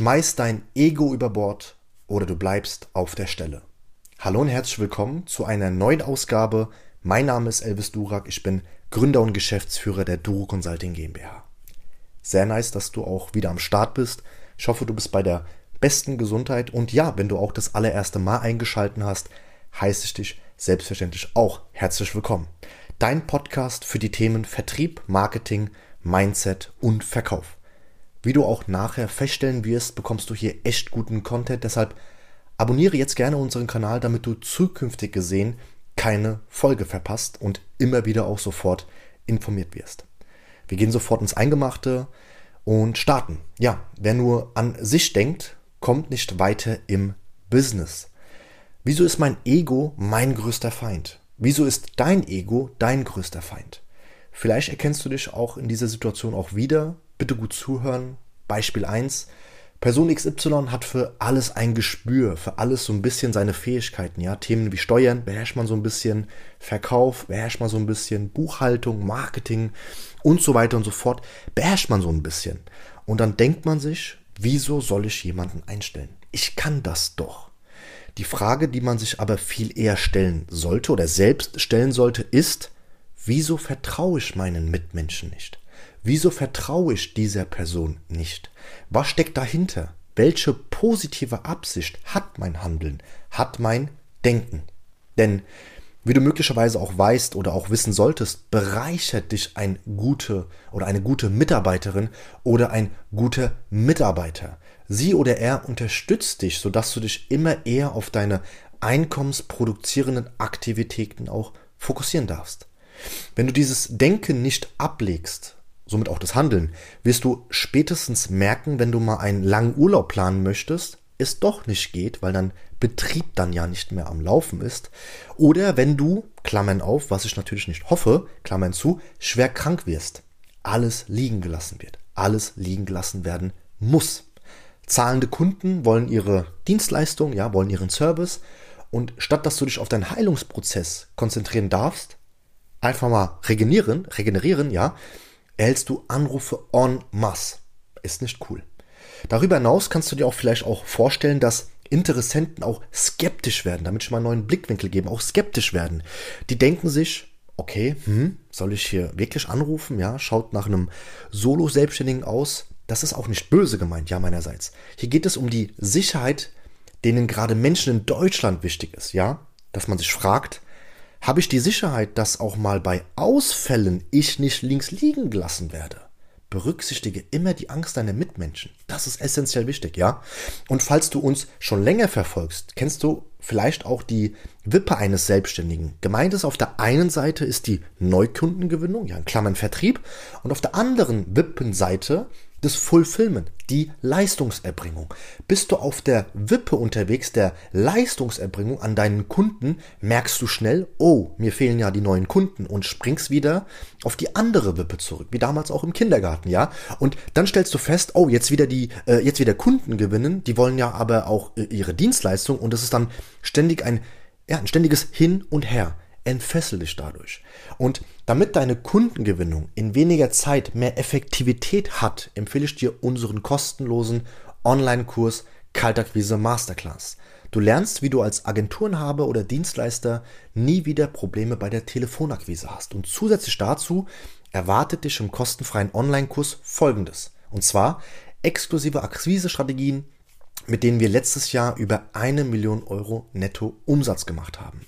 Schmeiß dein Ego über Bord oder du bleibst auf der Stelle. Hallo und herzlich willkommen zu einer neuen Ausgabe. Mein Name ist Elvis Durak, ich bin Gründer und Geschäftsführer der Duro Consulting GmbH. Sehr nice, dass du auch wieder am Start bist. Ich hoffe, du bist bei der besten Gesundheit und ja, wenn du auch das allererste Mal eingeschalten hast, heiße ich dich selbstverständlich auch herzlich willkommen. Dein Podcast für die Themen Vertrieb, Marketing, Mindset und Verkauf. Wie du auch nachher feststellen wirst, bekommst du hier echt guten Content. Deshalb abonniere jetzt gerne unseren Kanal, damit du zukünftig gesehen keine Folge verpasst und immer wieder auch sofort informiert wirst. Wir gehen sofort ins Eingemachte und starten. Ja, wer nur an sich denkt, kommt nicht weiter im Business. Wieso ist mein Ego mein größter Feind? Wieso ist dein Ego dein größter Feind? Vielleicht erkennst du dich auch in dieser Situation auch wieder Bitte gut zuhören. Beispiel 1. Person XY hat für alles ein Gespür, für alles so ein bisschen seine Fähigkeiten, ja. Themen wie Steuern beherrscht man so ein bisschen, Verkauf beherrscht man so ein bisschen, Buchhaltung, Marketing und so weiter und so fort beherrscht man so ein bisschen. Und dann denkt man sich, wieso soll ich jemanden einstellen? Ich kann das doch. Die Frage, die man sich aber viel eher stellen sollte oder selbst stellen sollte, ist, wieso vertraue ich meinen Mitmenschen nicht? Wieso vertraue ich dieser Person nicht? Was steckt dahinter? Welche positive Absicht hat mein Handeln, hat mein Denken? Denn, wie du möglicherweise auch weißt oder auch wissen solltest, bereichert dich ein gute oder eine gute Mitarbeiterin oder ein guter Mitarbeiter. Sie oder er unterstützt dich, sodass du dich immer eher auf deine einkommensproduzierenden Aktivitäten auch fokussieren darfst. Wenn du dieses Denken nicht ablegst, somit auch das Handeln, wirst du spätestens merken, wenn du mal einen langen Urlaub planen möchtest, es doch nicht geht, weil dein Betrieb dann ja nicht mehr am Laufen ist. Oder wenn du, Klammern auf, was ich natürlich nicht hoffe, Klammern zu, schwer krank wirst. Alles liegen gelassen wird. Alles liegen gelassen werden muss. Zahlende Kunden wollen ihre Dienstleistung, ja, wollen ihren Service. Und statt dass du dich auf deinen Heilungsprozess konzentrieren darfst, einfach mal regenerieren, regenerieren, ja, erhältst du Anrufe en masse. Ist nicht cool. Darüber hinaus kannst du dir auch vielleicht auch vorstellen, dass Interessenten auch skeptisch werden, damit ich mal einen neuen Blickwinkel gebe, auch skeptisch werden. Die denken sich, okay, hm, soll ich hier wirklich anrufen? Ja, schaut nach einem Solo-Selbstständigen aus. Das ist auch nicht böse gemeint, ja, meinerseits. Hier geht es um die Sicherheit, denen gerade Menschen in Deutschland wichtig ist, ja, dass man sich fragt, habe ich die Sicherheit, dass auch mal bei Ausfällen ich nicht links liegen gelassen werde. Berücksichtige immer die Angst deiner Mitmenschen. Das ist essentiell wichtig, ja? Und falls du uns schon länger verfolgst, kennst du vielleicht auch die Wippe eines Selbstständigen. Gemeint ist auf der einen Seite ist die Neukundengewinnung, ja, in Klammern Vertrieb, und auf der anderen Wippenseite das Fulfillment, die Leistungserbringung. Bist du auf der Wippe unterwegs, der Leistungserbringung an deinen Kunden, merkst du schnell, oh, mir fehlen ja die neuen Kunden und springst wieder auf die andere Wippe zurück, wie damals auch im Kindergarten, ja. Und dann stellst du fest, oh, jetzt wieder die, äh, jetzt wieder Kunden gewinnen, die wollen ja aber auch äh, ihre Dienstleistung und es ist dann ständig ein, ja, ein ständiges Hin und Her entfessel dich dadurch. Und damit deine Kundengewinnung in weniger Zeit mehr Effektivität hat, empfehle ich dir unseren kostenlosen Online-Kurs Kaltakquise Masterclass. Du lernst, wie du als Agenturenhaber oder Dienstleister nie wieder Probleme bei der Telefonakquise hast. Und zusätzlich dazu erwartet dich im kostenfreien Online-Kurs folgendes. Und zwar exklusive Akquisestrategien, mit denen wir letztes Jahr über eine Million Euro netto Umsatz gemacht haben.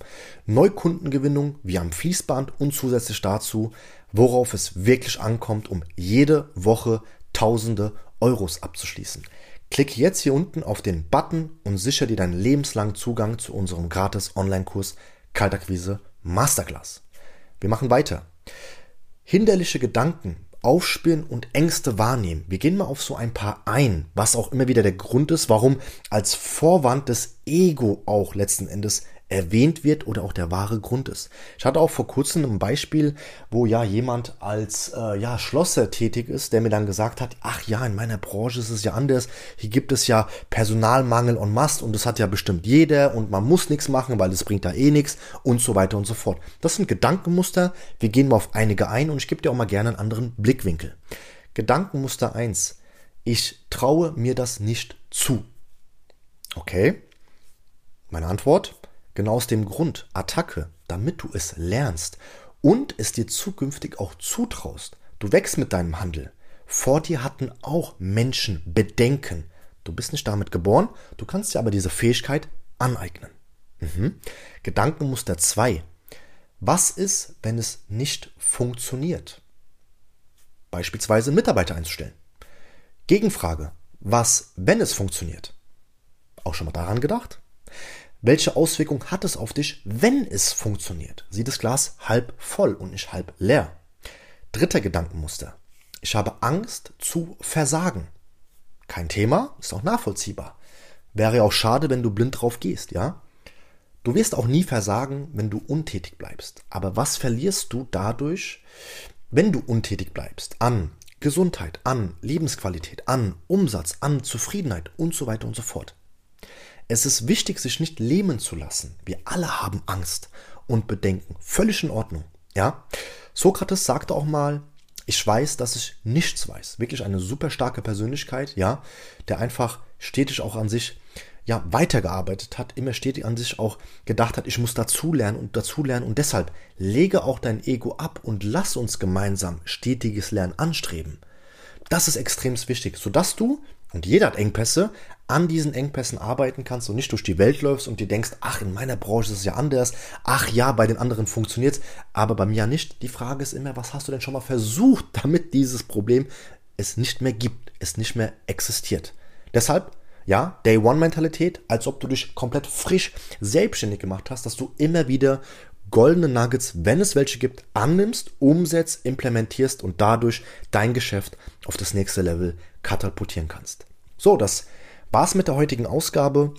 Neukundengewinnung wie am Fließband und zusätzlich dazu, worauf es wirklich ankommt, um jede Woche Tausende Euros abzuschließen. Klick jetzt hier unten auf den Button und sichere dir deinen lebenslangen Zugang zu unserem gratis Online-Kurs Kaltakquise Masterclass. Wir machen weiter. Hinderliche Gedanken aufspüren und Ängste wahrnehmen. Wir gehen mal auf so ein paar ein, was auch immer wieder der Grund ist, warum als Vorwand das Ego auch letzten Endes erwähnt wird oder auch der wahre Grund ist. Ich hatte auch vor kurzem ein Beispiel, wo ja jemand als äh, ja, Schlosser tätig ist, der mir dann gesagt hat, ach ja, in meiner Branche ist es ja anders. Hier gibt es ja Personalmangel en masse und das hat ja bestimmt jeder und man muss nichts machen, weil es bringt da eh nichts und so weiter und so fort. Das sind Gedankenmuster. Wir gehen mal auf einige ein und ich gebe dir auch mal gerne einen anderen Blickwinkel. Gedankenmuster 1. ich traue mir das nicht zu. Okay? Meine Antwort? Genau aus dem Grund, Attacke, damit du es lernst und es dir zukünftig auch zutraust. Du wächst mit deinem Handel. Vor dir hatten auch Menschen Bedenken. Du bist nicht damit geboren, du kannst dir aber diese Fähigkeit aneignen. Mhm. Gedankenmuster 2. Was ist, wenn es nicht funktioniert? Beispielsweise Mitarbeiter einzustellen. Gegenfrage. Was, wenn es funktioniert? Auch schon mal daran gedacht? Welche Auswirkung hat es auf dich, wenn es funktioniert? Sieht das Glas halb voll und nicht halb leer? Dritter Gedankenmuster. Ich habe Angst zu versagen. Kein Thema, ist auch nachvollziehbar. Wäre ja auch schade, wenn du blind drauf gehst, ja? Du wirst auch nie versagen, wenn du untätig bleibst. Aber was verlierst du dadurch, wenn du untätig bleibst? An Gesundheit, an Lebensqualität, an Umsatz, an Zufriedenheit und so weiter und so fort. Es ist wichtig, sich nicht lähmen zu lassen. Wir alle haben Angst und Bedenken. Völlig in Ordnung. Ja? Sokrates sagte auch mal, ich weiß, dass ich nichts weiß. Wirklich eine super starke Persönlichkeit, ja, der einfach stetig auch an sich ja, weitergearbeitet hat, immer stetig an sich auch gedacht hat, ich muss dazulernen und dazulernen und deshalb lege auch dein Ego ab und lass uns gemeinsam stetiges Lernen anstreben. Das ist extrem wichtig, sodass du, und jeder hat Engpässe, an diesen Engpässen arbeiten kannst und nicht durch die Welt läufst und dir denkst, ach, in meiner Branche ist es ja anders, ach ja, bei den anderen funktioniert es, aber bei mir ja nicht. Die Frage ist immer, was hast du denn schon mal versucht, damit dieses Problem es nicht mehr gibt, es nicht mehr existiert. Deshalb ja, Day One Mentalität, als ob du dich komplett frisch selbstständig gemacht hast, dass du immer wieder goldene Nuggets, wenn es welche gibt, annimmst, umsetzt, implementierst und dadurch dein Geschäft auf das nächste Level katapultieren kannst. So, das war's mit der heutigen Ausgabe.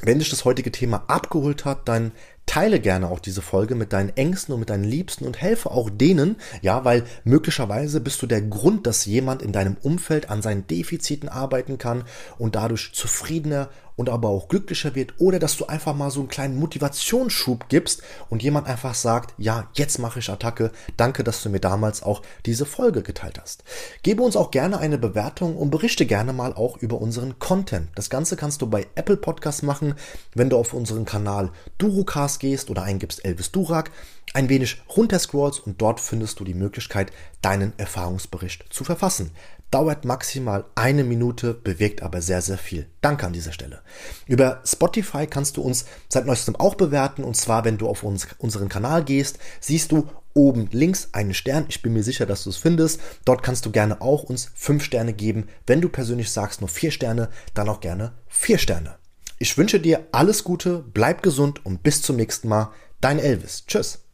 Wenn dich das heutige Thema abgeholt hat, dann teile gerne auch diese Folge mit deinen Ängsten und mit deinen Liebsten und helfe auch denen, ja, weil möglicherweise bist du der Grund, dass jemand in deinem Umfeld an seinen Defiziten arbeiten kann und dadurch zufriedener und aber auch glücklicher wird oder dass du einfach mal so einen kleinen Motivationsschub gibst und jemand einfach sagt, ja, jetzt mache ich Attacke, danke, dass du mir damals auch diese Folge geteilt hast. Gebe uns auch gerne eine Bewertung und berichte gerne mal auch über unseren Content. Das Ganze kannst du bei Apple Podcasts machen, wenn du auf unseren Kanal Gehst oder eingibst Elvis Durak, ein wenig runterscrollst und dort findest du die Möglichkeit, deinen Erfahrungsbericht zu verfassen dauert maximal eine Minute, bewegt aber sehr, sehr viel. Danke an dieser Stelle. Über Spotify kannst du uns seit neuestem auch bewerten und zwar, wenn du auf uns, unseren Kanal gehst, siehst du oben links einen Stern. Ich bin mir sicher, dass du es findest. Dort kannst du gerne auch uns fünf Sterne geben. Wenn du persönlich sagst nur vier Sterne, dann auch gerne vier Sterne. Ich wünsche dir alles Gute, bleib gesund und bis zum nächsten Mal. Dein Elvis. Tschüss.